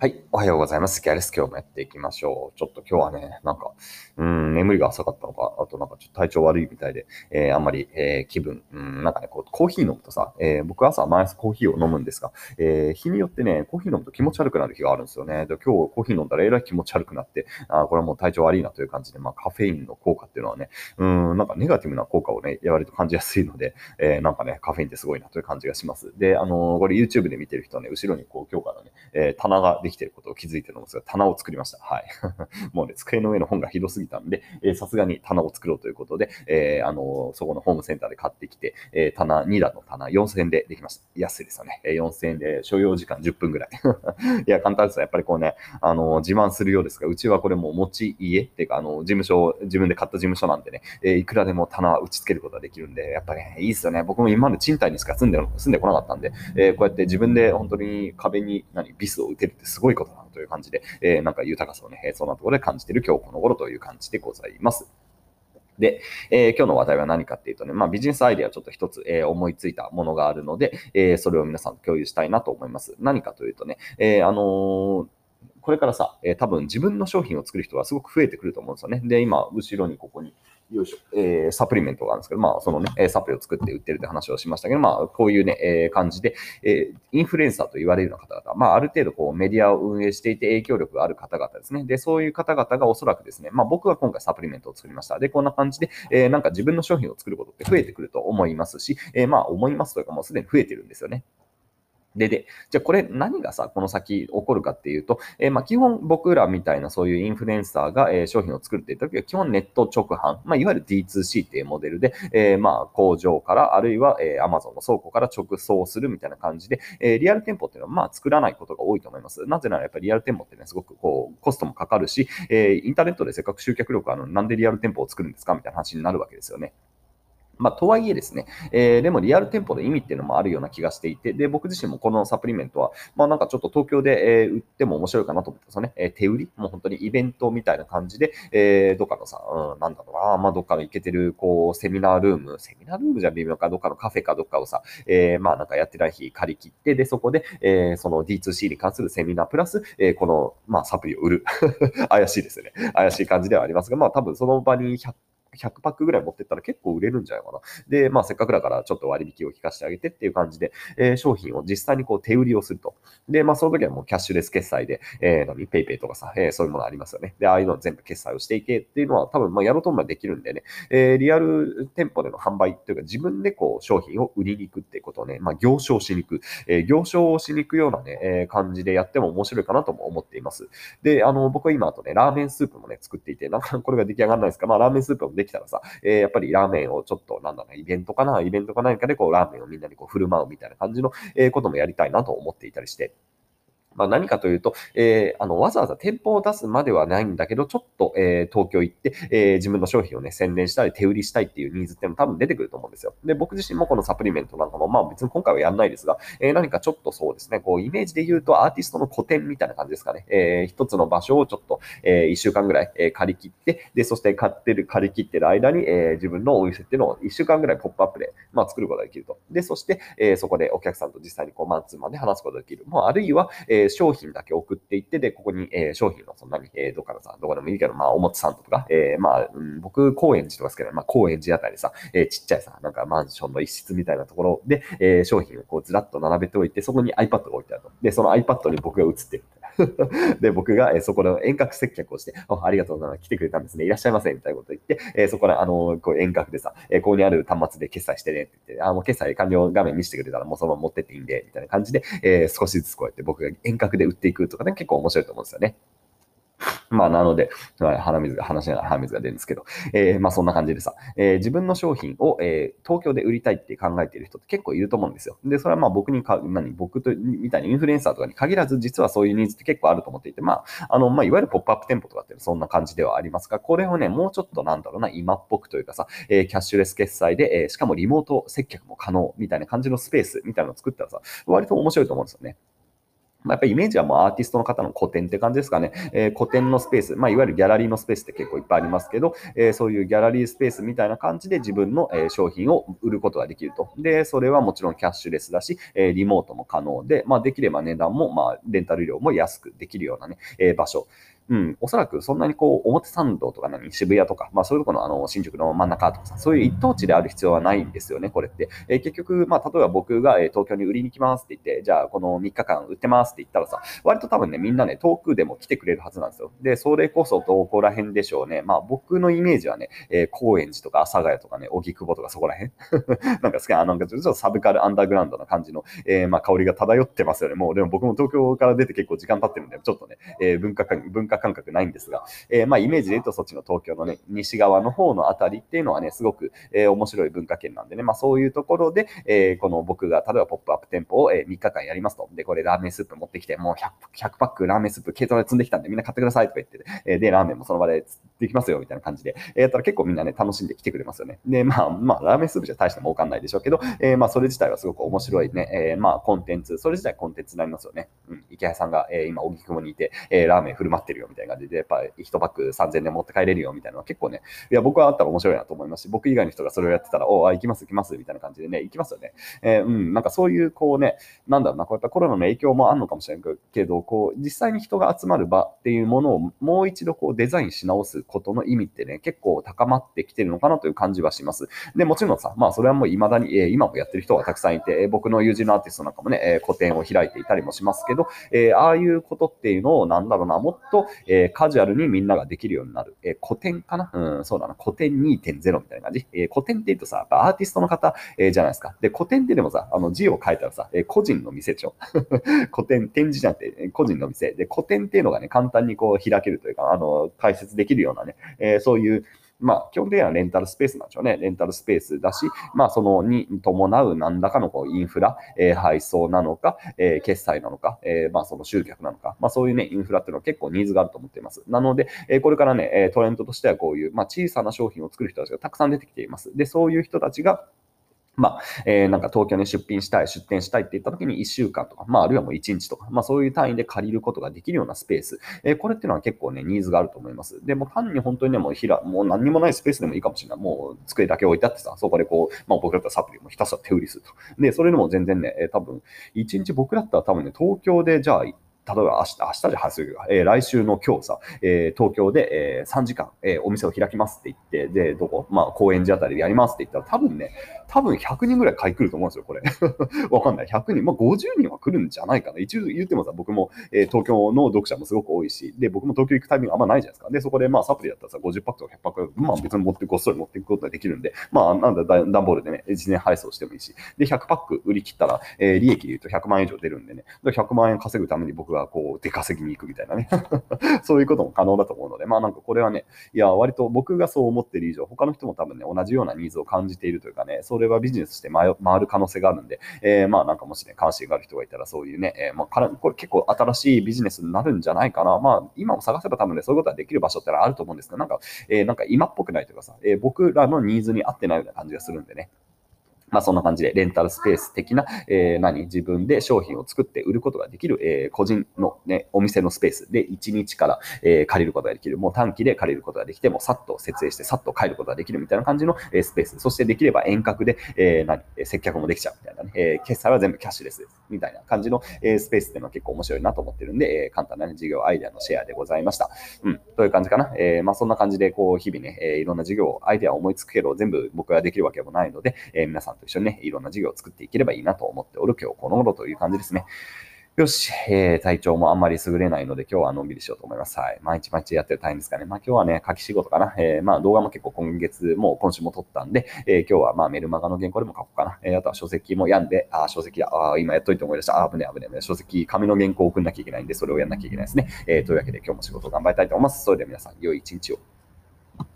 はい。おはようございます。ギャルス今日もやっていきましょう。ちょっと今日はね、なんか、うん、眠りが浅かったのか、あとなんかちょっと体調悪いみたいで、えー、あんまり、えー、気分、うん、なんかね、こう、コーヒー飲むとさ、えー、僕朝毎朝コーヒーを飲むんですが、えー、日によってね、コーヒー飲むと気持ち悪くなる日があるんですよね。で今日コーヒー飲んだらえらい気持ち悪くなって、あこれはもう体調悪いなという感じで、まあカフェインの効果っていうのはね、うん、なんかネガティブな効果をね、割と感じやすいので、えー、なんかね、カフェインってすごいなという感じがします。で、あの、これ YouTube で見てる人はね、後ろにこう、今日からね、えー、棚がでできてることを気づいてるんですが、棚を作りました。はい。もうね、机の上の本がひどすぎたんで、さすがに棚を作ろうということで、えー、あの、そこのホームセンターで買ってきて、えー、棚、2段の棚4000円でできました。安いですよね。えー、4000円で所要時間10分ぐらい。いや、簡単ですやっぱりこうね、あの、自慢するようですが、うちはこれもう持ち家っていうか、あの、事務所、自分で買った事務所なんでね、えー、いくらでも棚は打ち付けることができるんで、やっぱりね、いいですよね。僕も今まで賃貸にしか住んで住んでこなかったんで、えー、こうやって自分で本当に壁に何ビスを打てるってすすごいことだなという感じで、えー、なんか豊かさをね、そんなところで感じている今日この頃という感じでございます。で、えー、今日の話題は何かっていうとね、まあ、ビジネスアイデアちょっと一つ、えー、思いついたものがあるので、えー、それを皆さんと共有したいなと思います。何かというとね、えあのこれからさ、え多分自分の商品を作る人はすごく増えてくると思うんですよね。で、今、後ろにここに、よいしょ、えー、サプリメントがあるんですけど、まあ、そのね、サプリを作って売ってるって話をしましたけど、まあ、こういうね、えー、感じで、えー、インフルエンサーと言われるような方々、まあ、ある程度こうメディアを運営していて影響力がある方々ですね。で、そういう方々がおそらくですね、まあ、僕は今回サプリメントを作りました。で、こんな感じで、えー、なんか自分の商品を作ることって増えてくると思いますし、えー、まあ、思いますというか、もうすでに増えてるんですよね。で、で、じゃあこれ何がさ、この先起こるかっていうと、えー、ま基本僕らみたいなそういうインフルエンサーが、え、商品を作るっていう時は基本ネット直販、まあいわゆる D2C っていうモデルで、えー、ま工場からあるいは、え、Amazon の倉庫から直送するみたいな感じで、え、リアル店舗っていうのはまあ作らないことが多いと思います。なぜならやっぱりリアル店舗ってね、すごくこうコストもかかるし、え、インターネットでせっかく集客力あるのになんでリアル店舗を作るんですか？みたいな話になるわけですよね。まあ、とはいえですね、えー、でもリアル店舗の意味っていうのもあるような気がしていて、で、僕自身もこのサプリメントは、まあなんかちょっと東京で、えー、売っても面白いかなと思ってですね、えー、手売り？もう本当にイベントみたいな感じで、えー、どっかのさ、うん、なんだろうな、まあどっかの行けてる、こう、セミナールーム、セミナールームじゃ微妙か、どっかのカフェかどっかをさ、えー、まあなんかやってない日借り切って、で、そこで、えー、その D2C に関するセミナープラス、えー、この、まあサプリを売る。怪しいですね。怪しい感じではありますが、まあ多分その場に100 100パックぐらい持ってったら結構売れるんじゃないかな。で、まあせっかくだからちょっと割引を引かせてあげてっていう感じで、えー、商品を実際にこう手売りをすると。で、まあその時はもうキャッシュレス決済で、えー、何、ペイペイとかさ、えー、そういうものありますよね。で、ああいうの全部決済をしていけっていうのは多分まあやろうと思えばできるんでね、えー、リアル店舗での販売っていうか自分でこう商品を売りに行くっていうことをね、まあ行商しに行く、えー、行商をしに行くようなね、えー、感じでやっても面白いかなとも思っています。で、あの、僕は今あとね、ラーメンスープもね、作っていて、なんかこれが出来上がらないですか？まあラーメンスープもできたらさ、えーやっぱりラーメンをちょっと、なんだろうイベントかなイベントか何かでこう、ラーメンをみんなにこう振る舞うみたいな感じの、えこともやりたいなと思っていたりして。まあ、何かというと、えー、あの、わざわざ店舗を出すまではないんだけど、ちょっと、えー、東京行って、えー、自分の商品をね、宣伝したり、手売りしたいっていうニーズっても多分出てくると思うんですよ。で、僕自身もこのサプリメントなんかも、まあ別に今回はやんないですが、えー、何かちょっとそうですね、こう、イメージで言うとアーティストの個展みたいな感じですかね。えー、一つの場所をちょっと、えー、一週間ぐらい、えー、借り切って、で、そして買ってる、借り切ってる間に、えー、自分のお店っていうのを一週間ぐらいポップアップで、まあ作ることができると。で、そして、えー、そこでお客さんと実際にこう、マンツーマンで話すことができる。もうあるいは、えー、商品だけ送っていって、で、ここに、えー、商品のそんなに、えー、どっかのさ、どこでもいいけど、まあ、おもつさんとか、えー、まあ、うん、僕、高円寺とかですけど、まあ、高円寺あたりさ、えー、ちっちゃいさ、なんかマンションの一室みたいなところで、えー、商品をこうずらっと並べておいて、そこに iPad が置いてあると。で、その iPad に僕が映ってる。で、僕が、えそこの遠隔接客をして、あありがとうございます。来てくれたんですね。いらっしゃいませ。みたいなこと言って、えそこら、あの、こう遠隔でさ、えここにある端末で決済してねって言って、あ、もう決済完了画面見せてくれたらもうそのまま持ってっていいんで、みたいな感じで、え少しずつこうやって僕が遠隔で売っていくとかね、結構面白いと思うんですよね。まあ、なので、鼻水が、話しながら鼻水が出るんですけど、えー、まあ、そんな感じでさ、えー、自分の商品を、えー、東京で売りたいって考えている人って結構いると思うんですよ。で、それはまあ、僕にか、何、僕と、みたいにインフルエンサーとかに限らず、実はそういうニーズって結構あると思っていて、まあ、あの、まあ、いわゆるポップアップ店舗とかってそんな感じではありますが、これをね、もうちょっとなんだろうな、今っぽくというかさ、えー、キャッシュレス決済で、えー、しかもリモート接客も可能みたいな感じのスペースみたいなのを作ったらさ、割と面白いと思うんですよね。まあ、やっぱりイメージはもうアーティストの方の個展って感じですかね。えー、個展のスペース、まあ、いわゆるギャラリーのスペースって結構いっぱいありますけど、えー、そういうギャラリースペースみたいな感じで自分の、えー、商品を売ることができると。で、それはもちろんキャッシュレスだし、えリモートも可能で、まあ、できれば値段も、まあ、レンタル料も安くできるようなね、え場所。うん、おそらくそんなにこう、表参道とか何、渋谷とか、まあそういうところのあの、新宿の真ん中とかさ、そういう一等地である必要はないんですよね、これって。えー、結局、まあ例えば僕が、え東京に売りに来ますって言って、じゃあこの3日間売ってますって言ったらさ、割と多分ね、みんなね、遠くでも来てくれるはずなんですよ。で、それこそどこら辺でしょうね。まあ僕のイメージはね、えー、高円寺とか阿佐ヶ谷とかね、荻窪とかそこら辺 なんか好きな、なんかちょっとサブカルアンダーグラウンドな感じの、えー、まあ香りが漂ってますよね。もう、でも僕も東京から出て結構時間経ってるんで、ちょっとね、えー、文化感、文化感覚ないんですが、えー、まあ、イメージで言うとそっちの東京のね、西側の方のあたりっていうのはね、すごく、えー、面白い文化圏なんでね、まあ、そういうところで、えー、この僕が、例えばポップアップ店舗を、えー、3日間やりますと。で、これラーメンスープ持ってきて、もう 100, 100パックラーメンスープ軽トラで積んできたんでみんな買ってくださいとか言って、えー、で、ラーメンもその場でできますよみたいな感じで、えー、やったら結構みんなね、楽しんで来てくれますよね。で、まあ、まあ、ラーメンスープじゃ大して儲かんないでしょうけど、えー、まあ、それ自体はすごく面白いね、えー、まあ、コンテンツ、それ自体コンテンツになりますよね。うん、池谷さんが、えー、今、荻窪にいて、えー、ラーメン振る舞ってるよみたいな感じで、やっぱ1パック3000円持って帰れるよみたいなのは結構ね、いや、僕はあったら面白いなと思いますし、僕以外の人がそれをやってたら、おあ、行きます、行きます、みたいな感じでね、行きますよね。えー、うん、なんかそういう、こうね、なんだろうな、こうやったコロナの影響もあるのかもしれないけど、こう、実際に人が集まる場っていうものをもう一度こうデザインし直すことの意味ってね、結構高まってきてるのかなという感じはします。で、もちろんさ、まあそれはもう未だに、えー、今もやってる人がたくさんいて、え、僕の友人のアーティストなんかもね、えー、個展を開いていたりもしますけど、えああいうことっていうのを、なんだろうな、もっと、えカジュアルにみんなができるようになる。え古典かな？うん、そうだな、古典2.0みたいな感じ。え古典って言うとさ、アーティストの方、えじゃないですか。で、古典ってでもさ、あの字を書いたらさ、え個人の店でしょ。古典、展示じゃなくて、個人の店。で、古典っていうのがね、簡単にこう開けるというか、あの、解説できるようなね、えそういう、まあ、基本的にはレンタルスペースなんでしょうね。レンタルスペースだし、まあ、そのに伴う何らかのこうインフラ、えー、配送なのか、えー、決済なのか、えー、まあ、その集客なのか、まあ、そういうね、インフラっていうのは結構ニーズがあると思っています。なので、え、これからね、トレンドとしてはこういう、まあ、小さな商品を作る人たちがたくさん出てきています。で、そういう人たちが、まあ、えー、なんか東京に出品したい、出店したいって言った時に1週間とか、まあ、あるいはもう1日とか、まあ、そういう単位で借りることができるようなスペース。えー、これっていうのは結構ね、ニーズがあると思います。で、も単に本当にね、もうひら、もう何にもないスペースでもいいかもしれない。もう机だけ置いてあってさ、そこでこう、まあ、僕だったらサプリもひたすら手売りすると。で、それでも全然ね、えー、多分、1日僕だったら多分ね、東京でじゃあ例えば明日、明日じゃ発生が、えー、来週の今日さ、えー、東京で、えー、3時間、えー、お店を開きますって言って、で、どこ？まあ、高円寺あたりでやりますって言ったら、多分ね、多分100人ぐらい買い来ると思うんですよ、これ。わかんない。100人、まあ、50人は来るんじゃないかな。一応言ってもさ、僕も、えー、東京の読者もすごく多いし、で、僕も東京行くタイミングあんまないじゃないですか。で、そこで、まあ、サプリだったらさ、50パックとか100パック、まあ、別に持って、ごっそり持っていくことができるんで、まあ、なんだ、段ボールでね、事前配送してもいいし、で、100パック売り切ったら、えー、利益で言うと100万円以上出るんでね、100万円稼ぐために僕ががこう、出稼ぎに行くみたいなね そういうことも可能だと思うので、まあなんかこれはね、いや、割と僕がそう思ってる以上、他の人も多分ね、同じようなニーズを感じているというかね、それはビジネスして回る可能性があるんで、えー、まあなんかもしね、関心がある人がいたらそういうね、えー、まあからこれ結構新しいビジネスになるんじゃないかな。まあ今も探せば多分ね、そういうことはできる場所ってのはあると思うんですけど、なんか、えー、なんか今っぽくないというかさ、え、僕らのニーズに合ってないような感じがするんでね。まあそんな感じでレンタルスペース的な、えー、何自分で商品を作って売ることができる、えー、個人のね、お店のスペースで1日から、えー、借りることができる。もう短期で借りることができて、もうさっと設営してさっと帰ることができるみたいな感じの、えー、スペース。そしてできれば遠隔で、えー、何接客もできちゃうみたいなね、えー、決済は全部キャッシュレスです。みたいな感じの、えー、スペースっていうのは結構面白いなと思ってるんで、えー、簡単な、ね、事業アイデアのシェアでございました。うん。という感じかな。えー、まあそんな感じで、こう、日々ね、えー、いろんな事業、アイデアを思いつくけど、全部僕ができるわけもないので、えー、皆さんと一緒にね、いろんな事業を作っていければいいなと思っておる今日この頃という感じですね。よし、えー、体調もあんまり優れないので、今日はのんびりしようと思います。はい。毎日毎日やってる大変ですかね。まあ今日はね、書き仕事かな。えー、まあ動画も結構今月、も今週も撮ったんで、えー、今日はまあメルマガの原稿でも書こうかな。えー、あとは書籍も読んで、あ、書籍だ。あ、今やっといて思い出した。あ、危ね危ね危ね。書籍、紙の原稿を送んなきゃいけないんで、それをやんなきゃいけないですね。えー、というわけで今日も仕事頑張りたいと思います。それでは皆さん、良い一日を。